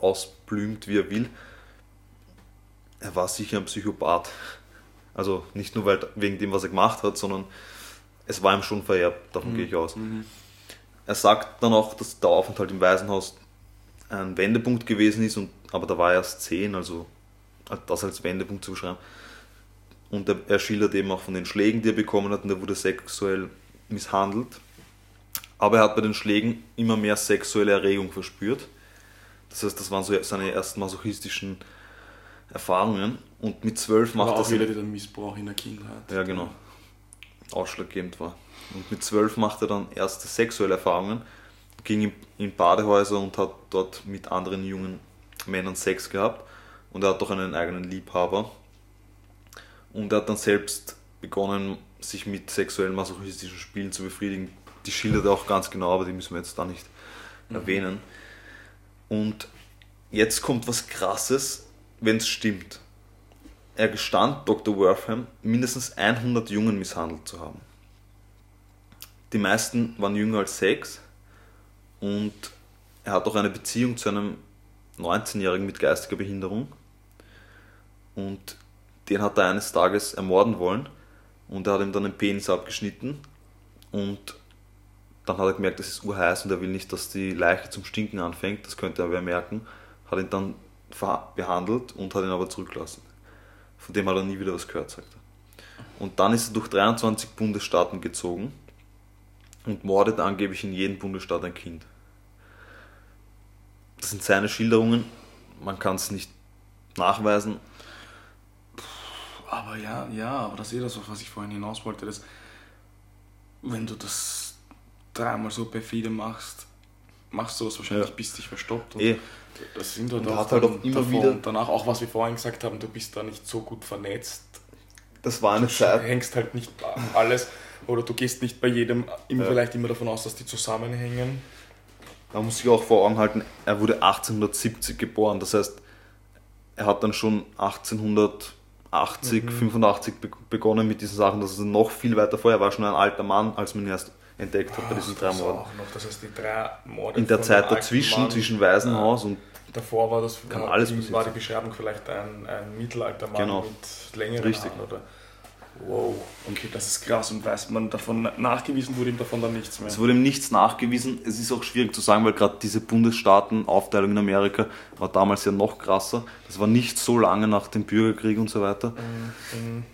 ausblümt, wie er will, er war sicher ein Psychopath. Also nicht nur weil, wegen dem, was er gemacht hat, sondern es war ihm schon vererbt, davon gehe ich aus. Er sagt dann auch, dass der Aufenthalt im Waisenhaus ein Wendepunkt gewesen ist, und, aber da war er erst 10, also das als Wendepunkt zu beschreiben. Und er, er schildert eben auch von den Schlägen, die er bekommen hat, und er wurde sexuell misshandelt. Aber er hat bei den Schlägen immer mehr sexuelle Erregung verspürt. Das heißt, das waren so seine ersten masochistischen Erfahrungen. Und mit zwölf macht aber er auch wieder dieser Missbrauch in der Kindheit. ja, genau. Ausschlaggebend war. Und mit zwölf machte er dann erste sexuelle Erfahrungen, ging in, in Badehäuser und hat dort mit anderen jungen Männern Sex gehabt. Und er hat doch einen eigenen Liebhaber. Und er hat dann selbst begonnen, sich mit sexuellen masochistischen Spielen zu befriedigen. Die schildert er auch ganz genau, aber die müssen wir jetzt da nicht erwähnen. Und jetzt kommt was Krasses, wenn es stimmt. Er gestand, Dr. Wortham, mindestens 100 Jungen misshandelt zu haben. Die meisten waren jünger als sechs und er hat auch eine Beziehung zu einem 19-Jährigen mit geistiger Behinderung. Und den hat er eines Tages ermorden wollen. Und er hat ihm dann den Penis abgeschnitten. Und dann hat er gemerkt, das ist urheiß und er will nicht, dass die Leiche zum Stinken anfängt. Das könnte er wer merken. Hat ihn dann behandelt und hat ihn aber zurückgelassen. Von dem hat er nie wieder was gehört, sagt er. Und dann ist er durch 23 Bundesstaaten gezogen und mordet angeblich in jedem Bundesstaat ein Kind. Das sind seine Schilderungen, man kann es nicht nachweisen. Aber ja, ja, aber das ist eh das, was ich vorhin hinaus wollte, dass wenn du das dreimal so perfide machst, machst du das wahrscheinlich, Ja. bis dich verstoppt. Und Eh, Das sind halt Und auch, hat halt auch immer davon wieder- Und danach auch, was wir vorhin gesagt haben, du bist da nicht so gut vernetzt. das war eine Du Zeit, hängst halt nicht alles oder du gehst nicht bei jedem immer, Ja. vielleicht immer davon aus, dass die zusammenhängen. man muss sich auch vor Augen halten, er wurde 1870 geboren, das heißt, er hat dann schon 1880, Mhm. 85 be begonnen mit diesen Sachen, das ist noch viel weiter vorher, er war schon ein alter Mann, als man ihn erst entdeckt hat bei diesen drei Morden. auch noch, das heißt, die drei Morde In der Zeit dazwischen, Mann, zwischen Waisenhaus und Davor war das Kann alles war die. Beschreibung vielleicht ein, ein Mittelaltermann Genau. mit längeren Richtig. Haaren oder wow, okay, das ist krass und weiß man davon nachgewiesen wurde ihm davon dann nichts mehr. Es wurde ihm nichts nachgewiesen. Es ist auch schwierig zu sagen, weil gerade diese Bundesstaatenaufteilung in Amerika war damals ja noch krasser. Das war nicht so lange nach dem Bürgerkrieg und so weiter. Mhm.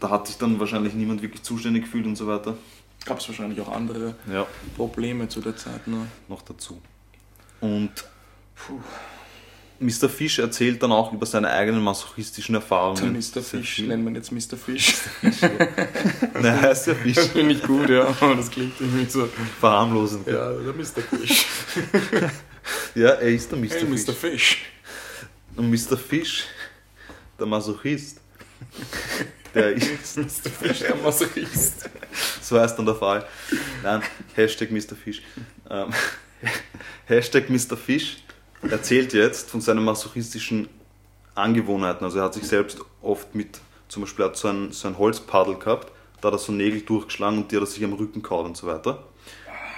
Da hat sich dann wahrscheinlich niemand wirklich zuständig gefühlt und so weiter. Gab es wahrscheinlich auch andere Ja, Probleme zu der Zeit. Ne? noch dazu. Und Mr. Fish erzählt dann auch über seine eigenen masochistischen Der Erfahrungen. Mr. Sehr Fish, nennt man jetzt Mr. Fish. Nein, er heißt ja Das Fish. <laughs> finde ich gut, ja. Aber das klingt irgendwie so. Verharmlosen. Ja, der Mr. Fish. <laughs> Ja, er ist der Mr. Hey, Fish. Mr. Fish. Und Mr. Fish, der Masochist, der <laughs> ist, Mr. Fish, der Masochist. so heißt dann der Fall. Nein, Hashtag Mr. Fish. Ähm, Hashtag Mr. Fish erzählt jetzt von seinen masochistischen Angewohnheiten. Also er hat sich selbst oft mit, zum Beispiel hat so ein, so ein Holzpaddel gehabt, da hat er so Nägel durchgeschlagen und die hat er sich am Rücken kaut und so weiter.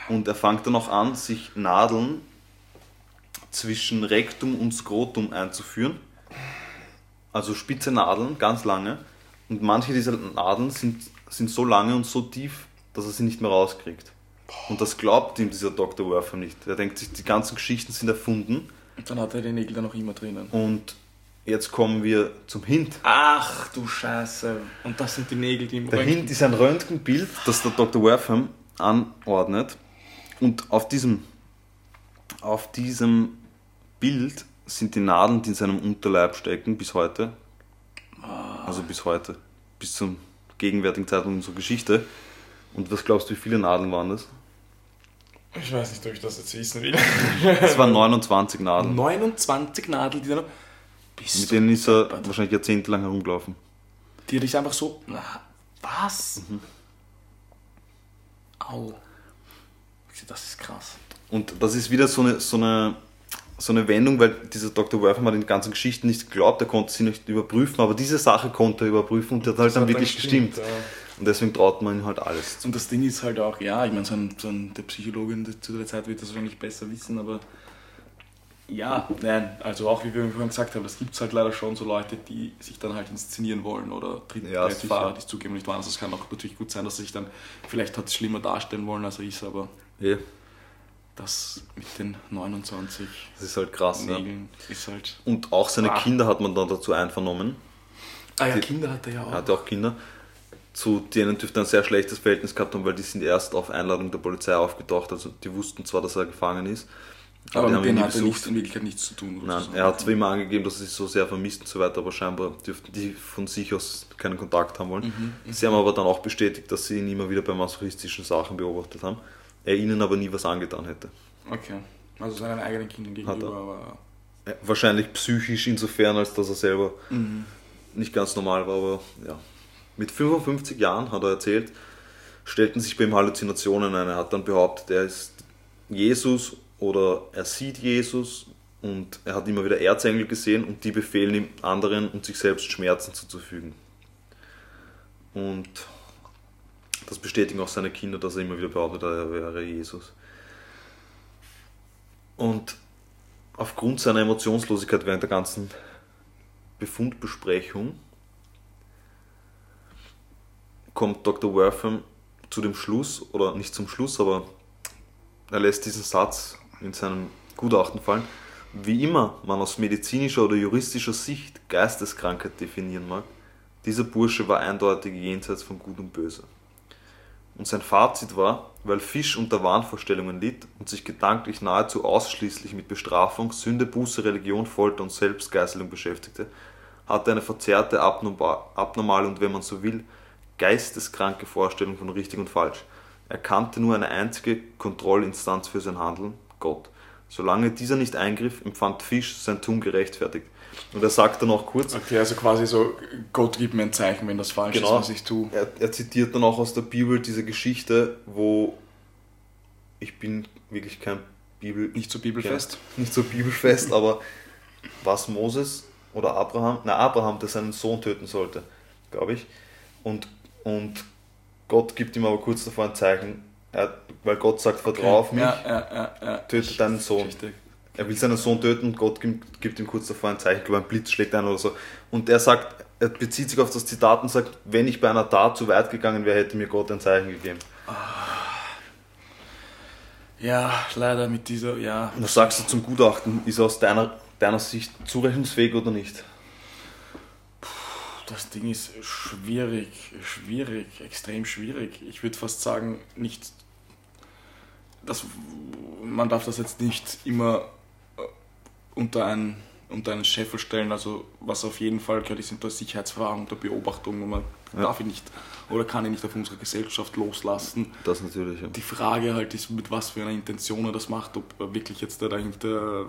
Und er fängt dann auch an, sich Nadeln zwischen Rektum und Skrotum einzuführen. Also spitze Nadeln, ganz lange. Und manche dieser Nadeln sind, sind so lange und so tief, dass er sie nicht mehr rauskriegt. Und das glaubt ihm dieser Dr. Wortham nicht. Er denkt sich, die ganzen Geschichten sind erfunden. Und dann hat er die Nägel dann noch immer drinnen. Und jetzt kommen wir zum Hint. Ach du Scheiße. Und das sind die Nägel, die im Der Röntgen- Hint ist ein Röntgenbild, das der Dr. Wortham anordnet. Und auf diesem, auf diesem Bild sind die Nadeln, die in seinem Unterleib stecken, bis heute. Also bis heute. Bis zum gegenwärtigen Zeitpunkt unserer Geschichte. Und was glaubst du, wie viele Nadeln waren das? Ich weiß nicht, ob ich das jetzt wissen will. Es waren 29 Nadeln. 29 Nadeln, die dann. Bist Mit denen ist er deppert. wahrscheinlich jahrzehntelang herumgelaufen. Die dich einfach so. Na, was? Mhm. Au. Das ist krass. Und das ist wieder so eine, so eine, so eine Wendung, weil dieser Dr. Wortham hat in die ganzen Geschichten nicht geglaubt, er konnte sie nicht überprüfen, aber diese Sache konnte er überprüfen und die hat halt dann hat wirklich gestimmt. ja. Und deswegen traut man ihm halt alles zu. Und das Ding ist halt auch, ja, ich meine, so ein, so ein, der Psychologin zu der Zeit wird das wahrscheinlich besser wissen, aber ja, nein, also auch wie wir vorhin gesagt haben, das gibt es halt leider schon so Leute, die sich dann halt inszenieren wollen oder Ja, Trittfahrer, sicher. die es zugeben nicht waren. Also es kann auch natürlich gut sein, dass sie sich dann vielleicht hat schlimmer darstellen wollen, als er ist, aber Ja, das mit den 29 das ist halt krass. Ja. Nägeln ist halt. Und auch seine Ah. Kinder hat man dann dazu einvernommen. Ah ja, Die- Kinder hat er ja auch. Er hatte auch Kinder. Zu denen dürfte er ein sehr schlechtes Verhältnis gehabt haben, weil die sind erst auf Einladung der Polizei aufgetaucht. Also die wussten zwar, dass er gefangen ist, aber die mit denen hat er nichts, in Wirklichkeit nichts zu tun. Nein, er hat zwar immer angegeben, dass er sich so sehr vermisst und so weiter, aber scheinbar dürften die von sich aus keinen Kontakt haben wollen. Mhm, Sie haben aber dann auch bestätigt, dass sie ihn immer wieder bei masochistischen Sachen beobachtet haben. Er ihnen aber nie was angetan hätte. Okay. Also seinen eigenen Kindern gegenüber, er. aber. Ja, Wahrscheinlich psychisch insofern, als dass er selber Mhm. nicht ganz normal war, aber ja. Mit 55 Jahren, hat er erzählt, stellten sich bei ihm Halluzinationen ein. Er hat dann behauptet, er ist Jesus oder er sieht Jesus und er hat immer wieder Erzengel gesehen und die befehlen ihm anderen und sich selbst Schmerzen zuzufügen. Und das bestätigen auch seine Kinder, dass er immer wieder behauptet, er wäre Jesus. Und aufgrund seiner Emotionslosigkeit während der ganzen Befundbesprechung kommt Dr. Wortham zu dem Schluss, oder nicht zum Schluss, aber er lässt diesen Satz in seinem Gutachten fallen. Wie immer man aus medizinischer oder juristischer Sicht Geisteskrankheit definieren mag, dieser Bursche war eindeutig jenseits von Gut und Böse. Und sein Fazit war, weil Fisch unter Wahnvorstellungen litt und sich gedanklich nahezu ausschließlich mit Bestrafung, Sünde, Buße, Religion, Folter und Selbstgeißelung beschäftigte, hatte eine verzerrte, abnorma- abnormale und wenn man so will, geisteskranke Vorstellung von richtig und falsch. Er kannte nur eine einzige Kontrollinstanz für sein Handeln, Gott. Solange dieser nicht eingriff, empfand Fisch sein Tun gerechtfertigt. Und er sagt dann auch kurz, Okay, also quasi so, Gott gibt mir ein Zeichen, wenn das falsch Genau. ist, was ich tue. er, er zitiert dann auch aus der Bibel diese Geschichte, wo ich bin wirklich kein Bibel, Nicht so bibelfest. nicht so bibelfest, aber was Moses oder Abraham, na Abraham, der seinen Sohn töten sollte, glaube ich. Und, und Gott gibt ihm aber kurz davor ein Zeichen, er, weil Gott sagt, vertrau auf mich, Ja, ja, ja, töte deinen Sohn. Geschichte. Er will seinen Sohn töten und Gott gibt, gibt ihm kurz davor ein Zeichen, ich glaube ein Blitz schlägt ein oder so. Und er sagt, er bezieht sich auf das Zitat und sagt, wenn ich bei einer Tat zu weit gegangen wäre, hätte mir Gott ein Zeichen gegeben. Ja, leider mit dieser, ja. Was sagst du zum Gutachten? Ist er aus deiner, deiner Sicht zurechnungsfähig oder nicht? Das Ding ist schwierig, schwierig, extrem schwierig. Ich würde fast sagen, nicht. Das, man darf das jetzt nicht immer äh, unter einen, unter einen Scheffel stellen. Also, was auf jeden Fall gehört, ist unter Sicherheitsverwahrung, unter Beobachtung. Und man Ja. darf ihn nicht oder kann ihn nicht auf unsere Gesellschaft loslassen. Das natürlich, ja. Die Frage halt ist, mit was für einer Intention er das macht, ob er wirklich jetzt da dahinter.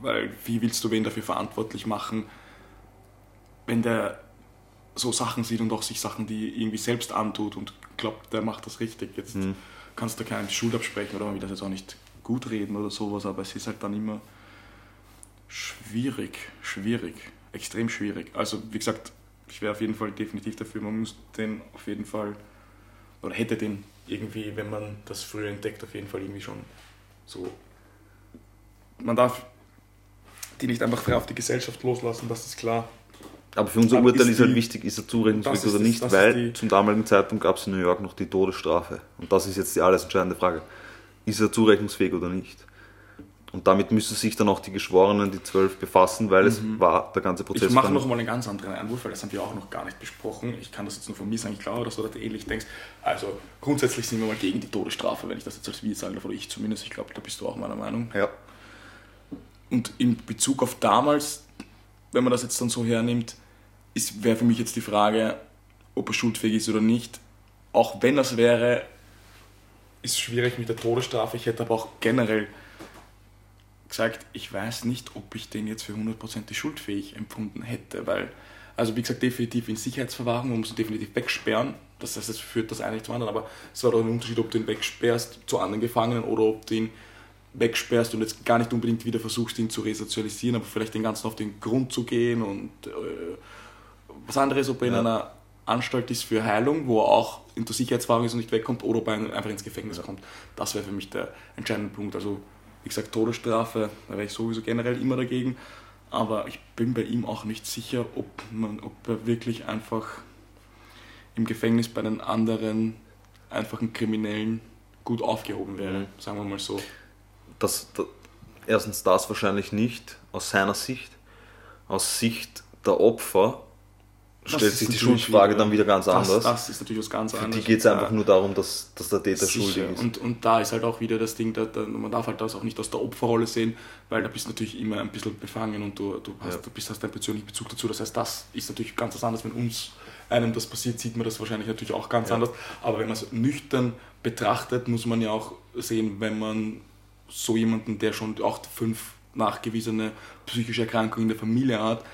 Weil, wie willst du wen dafür verantwortlich machen, wenn der so Sachen sieht und auch sich Sachen, die irgendwie selbst antut und glaubt, der macht das richtig. Jetzt Mhm. kannst du keinem die Schuld absprechen oder man will das jetzt auch nicht gut reden oder sowas, aber es ist halt dann immer schwierig, schwierig, extrem schwierig. Also, wie gesagt, ich wäre auf jeden Fall definitiv dafür, man muss den auf jeden Fall oder hätte den irgendwie, wenn man das früher entdeckt, auf jeden Fall irgendwie schon so. Man darf die nicht einfach frei auf die Gesellschaft loslassen, das ist klar. Aber für unser Aber Urteil ist ist halt wichtig, ist er zurechnungsfähig Das oder das- nicht, das ist weil zum damaligen Zeitpunkt gab es in New York noch die Todesstrafe. Und das ist jetzt die alles entscheidende Frage. Ist er zurechnungsfähig oder nicht? Und damit müssen sich dann auch die Geschworenen, die zwölf, befassen, weil es war der ganze Prozess. Mhm. Ich mache war noch nicht- mal einen ganz anderen Einwurf, weil das haben wir auch noch gar nicht besprochen. Ich kann das jetzt nur von mir sagen, ich glaube, dass du da ähnlich denkst. Also grundsätzlich sind wir mal gegen die Todesstrafe, wenn ich das jetzt als wir sagen darf, oder ich zumindest. Ich glaube, da bist du auch meiner Meinung. Ja. Und in Bezug auf damals, wenn man das jetzt dann so hernimmt, wäre für mich jetzt die Frage, ob er schuldfähig ist oder nicht. Auch wenn das wäre, ist schwierig mit der Todesstrafe. Ich hätte aber auch generell gesagt, ich weiß nicht, ob ich den jetzt für hundertprozentig schuldfähig empfunden hätte, weil, also wie gesagt, definitiv in Sicherheitsverwahrung, man muss ihn definitiv wegsperren. Das heißt, es führt das eine zum anderen, aber es war doch ein Unterschied, ob du ihn wegsperrst zu anderen Gefangenen oder ob du ihn wegsperrst und jetzt gar nicht unbedingt wieder versuchst, ihn zu resozialisieren, aber vielleicht den ganzen auf den Grund zu gehen und äh, was anderes, ob er in Ja. einer Anstalt ist für Heilung, wo er auch unter Sicherheitsverwahrung ist und nicht wegkommt, oder ob er einfach ins Gefängnis kommt. Das wäre für mich der entscheidende Punkt. Also, wie gesagt, Todesstrafe, da wäre ich sowieso generell immer dagegen, aber ich bin bei ihm auch nicht sicher, ob, man, ob er wirklich einfach im Gefängnis bei den anderen einfachen Kriminellen gut aufgehoben wäre, Mhm. sagen wir mal so. das, das, erstens das wahrscheinlich nicht aus seiner Sicht. Aus Sicht der Opfer stellt sich die Schuldfrage dann wieder ganz das, anders. Das ist natürlich was ganz Für anderes. die geht es einfach Ja. nur darum, dass, dass der Täter Sicher. schuldig ist. Und, und da ist halt auch wieder das Ding, da, da, man darf halt das auch nicht aus der Opferrolle sehen, weil da bist du natürlich immer ein bisschen befangen und du, du, hast, Ja. du bist, hast einen persönlichen Bezug dazu. Das heißt, das ist natürlich ganz was anderes. Wenn uns einem das passiert, sieht man das wahrscheinlich natürlich auch ganz Ja. anders. Aber wenn man es nüchtern betrachtet, muss man ja auch sehen, wenn man so jemanden, der schon auch fünf nachgewiesene psychische Erkrankungen in der Familie hat,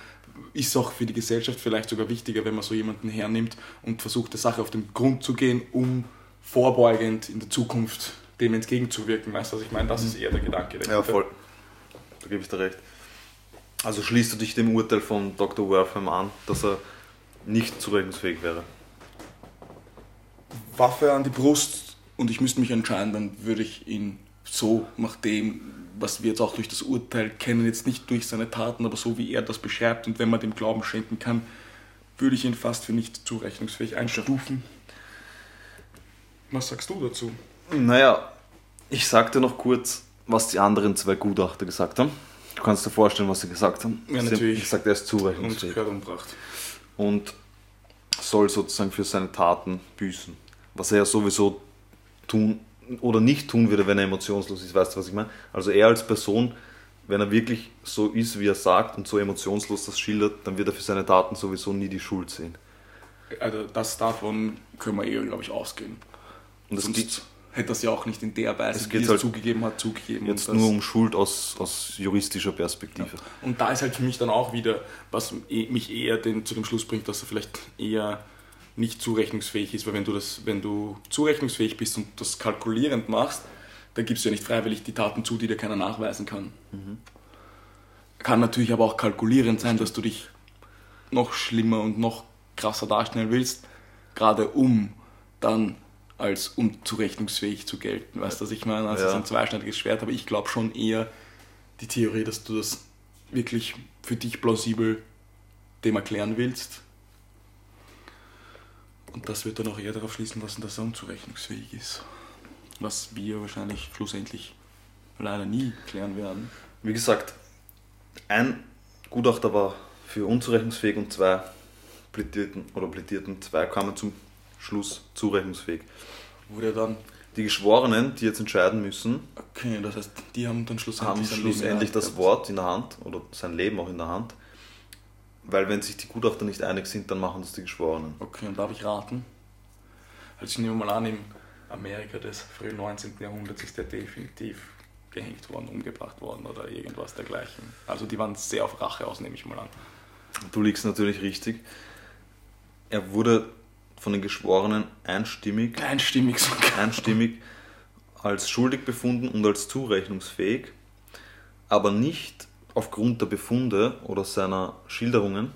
ist auch für die Gesellschaft vielleicht sogar wichtiger, wenn man so jemanden hernimmt und versucht, der Sache auf den Grund zu gehen, um vorbeugend in der Zukunft dem entgegenzuwirken. Weißt du, was ich meine? Das ist eher der Gedanke. Ja, dahinter. voll. Da gebe ich dir recht. Also schließt du dich dem Urteil von Dr. Wortham an, dass er nicht zurechnungsfähig wäre. Waffe an die Brust und ich müsste mich entscheiden, dann würde ich ihn so nach dem, was wir jetzt auch durch das Urteil kennen, jetzt nicht durch seine Taten, aber so wie er das beschreibt und wenn man dem Glauben schenken kann, würde ich ihn fast für nicht zurechnungsfähig einstufen. Was sagst du dazu? Naja, ich sagte noch kurz, was die anderen zwei Gutachter gesagt haben. Du kannst dir vorstellen, was sie gesagt haben. Ja, natürlich. haben gesagt, er ist Und zurechnungsfähig umgebracht. und soll sozusagen für seine Taten büßen. Was er ja sowieso tun oder nicht tun würde, wenn er emotionslos ist. Weißt du, was ich meine? Also er als Person, wenn er wirklich so ist, wie er sagt und so emotionslos das schildert, dann wird er für seine Taten sowieso nie die Schuld sehen. Also das davon können wir eher, glaube ich, ausgehen. Und es Sonst hätte das ja auch nicht in der Weise, wie es halt zugegeben hat, zugegeben. jetzt das- nur um Schuld aus, aus juristischer Perspektive. Und da ist halt für mich dann auch wieder, was eh- mich eher den, zu dem Schluss bringt, dass er vielleicht eher nicht zurechnungsfähig ist, weil wenn du das, wenn du zurechnungsfähig bist und das kalkulierend machst, dann gibst du ja nicht freiwillig die Taten zu, die dir keiner nachweisen kann. Kann natürlich aber auch kalkulierend sein, dass du dich noch schlimmer und noch krasser darstellen willst, gerade um dann als unzurechnungsfähig zu gelten. Weißt du, was ich meine? Also es ist Ja. ein zweischneidiges Schwert, aber ich glaube schon eher die Theorie, dass du das wirklich für dich plausibel dem erklären willst. Und das wird dann auch eher darauf schließen lassen, dass er unzurechnungsfähig ist. Was wir wahrscheinlich schlussendlich leider nie klären werden. Wie gesagt, ein Gutachter war für unzurechnungsfähig und zwei plädierten oder plädierten, zwei kamen zum Schluss zurechnungsfähig. Wurde dann, Die Geschworenen, die jetzt entscheiden müssen, okay, das heißt, die haben dann schlussendlich, haben schlussendlich das. Wort in der Hand oder sein Leben auch in der Hand. Weil wenn sich die Gutachter nicht einig sind, dann machen das die Geschworenen. Okay, und darf ich raten? Also ich nehme mal an, im Amerika des frühen 19. Jahrhunderts ist der definitiv gehängt worden, umgebracht worden oder irgendwas dergleichen. Also die waren sehr auf Rache aus, nehme ich mal an. Du liegst natürlich richtig. Er wurde von den Geschworenen einstimmig, Einstimmig sogar. einstimmig als schuldig befunden und als zurechnungsfähig, aber nicht aufgrund der Befunde oder seiner Schilderungen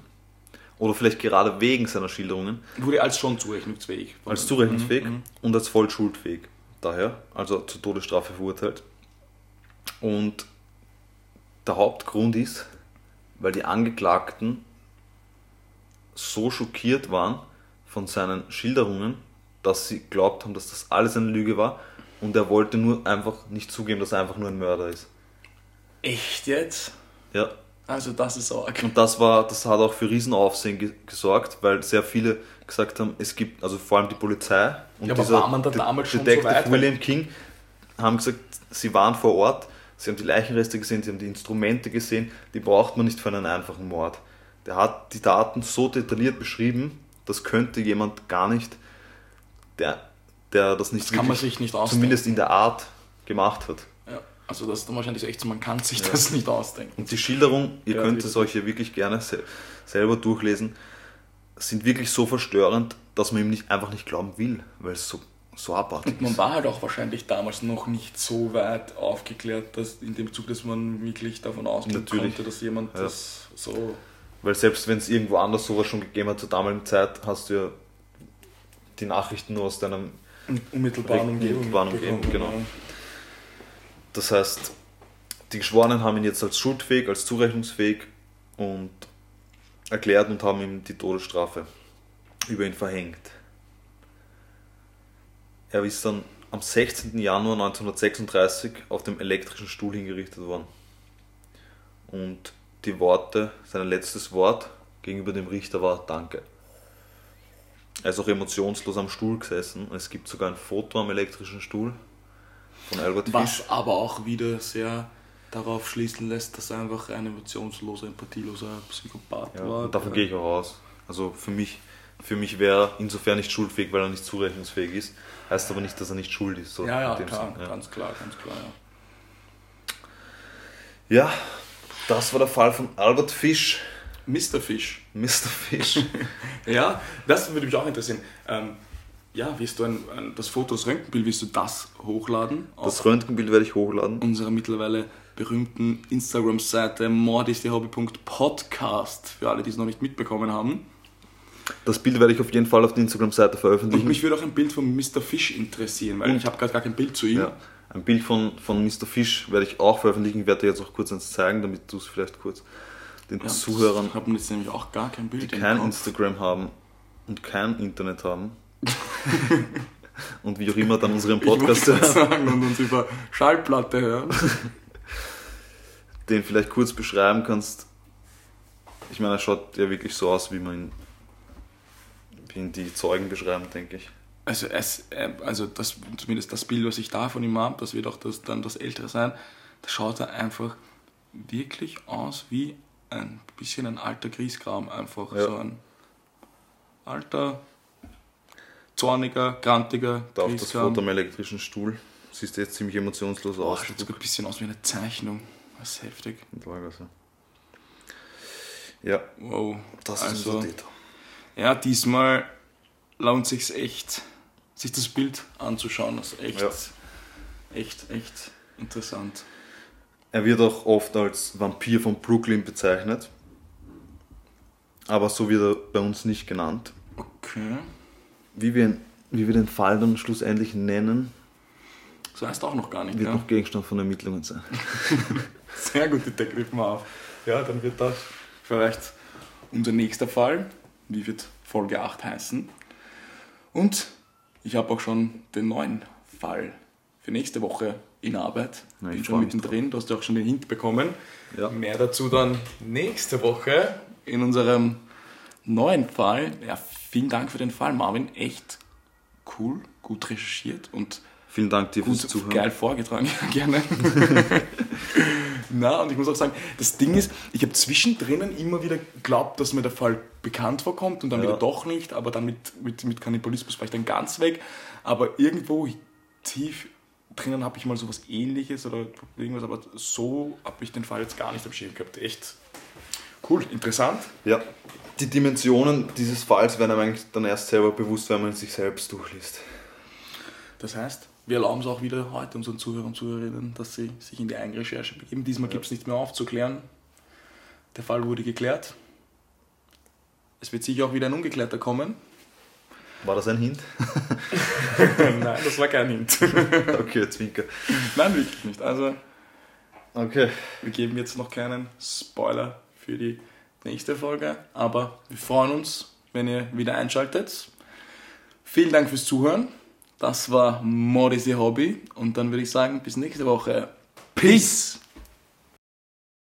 oder vielleicht gerade wegen seiner Schilderungen Wurde als schon zurechnungsfähig. als zurechnungsfähig Mhm, mhm. und als voll schuldfähig. Daher, also zur Todesstrafe verurteilt. Und der Hauptgrund ist, weil die Angeklagten so schockiert waren von seinen Schilderungen, dass sie glaubt haben, dass das alles eine Lüge war und er wollte nur einfach nicht zugeben, dass er einfach nur ein Mörder ist. Echt jetzt? Ja. Also das ist arg. Und das war, das hat auch für Riesenaufsehen ge gesorgt, weil sehr viele gesagt haben, es gibt, also vor allem die Polizei und Ja, aber war man da De- damals schon so Detective weit? William King haben gesagt, sie waren vor Ort, sie haben die Leichenreste gesehen, sie haben die Instrumente gesehen, die braucht man nicht für einen einfachen Mord. Der hat die Daten so detailliert beschrieben, das könnte jemand gar nicht, der, der das nicht Das kann man sich nicht ausdenken. zumindest in der Art gemacht hat. Ja, also das ist dann wahrscheinlich echt so, man kann sich das nicht ausdenken. Und die Schilderung, ihr Ja, könnt es euch hier wirklich gerne se selber durchlesen, sind wirklich so verstörend, dass man ihm nicht, einfach nicht glauben will, weil es so, so abartig Man ist. war halt auch wahrscheinlich damals noch nicht so weit aufgeklärt, dass in dem Zug, dass man wirklich davon ausgehen Natürlich. konnte, dass jemand Ja. das so. Weil selbst wenn es irgendwo anders sowas schon gegeben hat zur damaligen Zeit, hast du ja die Nachrichten nur aus deinem. Unmittelbaren Umgebung. Umgebung, mitbekommen, genau. Das heißt, die Geschworenen haben ihn jetzt als schuldfähig, als zurechnungsfähig und erklärt und haben ihm die Todesstrafe über ihn verhängt. Er ist dann am 16. Januar 1936 auf dem elektrischen Stuhl hingerichtet worden. Und die Worte, sein letztes Wort gegenüber dem Richter war Danke. Er ist auch emotionslos am Stuhl gesessen. Es gibt sogar ein Foto am elektrischen Stuhl von Albert Fisch. Was aber auch wieder sehr darauf schließen lässt, dass er einfach ein emotionsloser, empathieloser Psychopath Ja, war. und davon gehe ich auch aus. Also für mich, für mich wäre er insofern nicht schuldfähig, weil er nicht zurechnungsfähig ist. Heißt aber nicht, dass er nicht schuld ist. So Ja, ja, klar, ja. ganz klar, ganz klar, ja. ja, das war der Fall von Albert Fisch, Mr. Fish. Mr. Fisch. <laughs> Ja, das würde mich auch interessieren. Ähm, ja, willst du ein, ein, das Foto, das Röntgenbild, willst du das hochladen? Das Röntgenbild werde ich hochladen. unserer mittlerweile berühmten Instagram-Seite mordisthehobby.podcast, für alle, die es noch nicht mitbekommen haben. Das Bild werde ich auf jeden Fall auf der Instagram-Seite Und veröffentlichen. mich würde auch ein Bild von Mr. Fish interessieren, weil ich habe gerade gar kein Bild zu ihm. Ja. Ein Bild von, von Mr. Fish werde ich auch veröffentlichen. Ich werde dir jetzt auch kurz eins zeigen, damit du es vielleicht kurz den Ja, Zuhörern, Ich habe jetzt nämlich auch gar kein Bild die kein. Instagram haben und kein Internet haben <laughs> und wie auch immer dann unseren Podcast hören, sagen und uns über Schallplatte hören. den vielleicht kurz beschreiben kannst. Ich meine, er schaut ja wirklich so aus, wie man ihn, wie ihn die Zeugen beschreiben, denke ich. Also, es, äh, also das, zumindest das Bild, was ich da von ihm habe, das wird auch das, dann das ältere sein, da schaut er einfach wirklich aus wie ein bisschen ein alter Griesgram. Einfach Ja. so ein alter, zorniger, grantiger Da auf das. Foto am elektrischen Stuhl. Siehst du jetzt ziemlich emotionslos Boah, aus. schaut sogar ein bisschen aus wie eine Zeichnung. Das ist heftig. Lagerse. Ja, Wow. das also, ist unser Täter. Ja, diesmal lohnt sich echt, sich das Bild anzuschauen. Das ist echt, Ja. echt, echt interessant. Er wird auch oft als Vampir von Brooklyn bezeichnet. Aber so wird er bei uns nicht genannt. Okay. Wie wir, wie wir den Fall dann schlussendlich nennen, So heißt auch noch gar nicht. wird Ja? noch Gegenstand von Ermittlungen sein. <laughs> Sehr gut, Detective Marv. Ja, dann wird das vielleicht unser nächster Fall. Wie wird Folge 8 heißen? Und ich habe auch schon den neuen Fall für nächste Woche in Arbeit. Ich Bin schon mittendrin, du hast ja auch schon den Hint bekommen. Ja. Mehr dazu dann nächste Woche in unserem neuen Fall. Ja, vielen Dank für den Fall, Marvin. Echt cool, gut recherchiert und Vielen Dank dir fürs Zuhören. geil vorgetragen, ja, <laughs> gerne. Na, und ich muss auch sagen, das Ding ist, ich habe zwischendrin immer wieder geglaubt, dass mir der Fall bekannt vorkommt und dann Ja. wieder doch nicht, aber dann mit, mit, mit Kannibalismus war ich dann ganz weg. Aber irgendwo tief drinnen habe ich mal sowas ähnliches oder irgendwas, aber so habe ich den Fall jetzt gar nicht am Schirm gehabt. Echt cool, interessant. Ja. Die Dimensionen dieses Falls werden einem eigentlich dann erst selber bewusst, wenn man sich selbst durchliest. Das heißt, wir erlauben es auch wieder heute unseren Zuhörern und Zuhörerinnen, dass sie sich in die Eigenrecherche begeben. Diesmal gibt es nichts mehr aufzuklären. Der Fall wurde geklärt. Es wird sicher auch wieder ein Ungeklärter kommen. War das ein Hint? <laughs> Nein, das war kein Hint. <laughs> okay, Zwinker. Nein, wirklich nicht. Also, Okay. wir geben jetzt noch keinen Spoiler für die nächste Folge, aber wir freuen uns, wenn ihr wieder einschaltet. Vielen Dank fürs Zuhören. Das war Modesty Hobby und dann würde ich sagen, bis nächste Woche. Peace!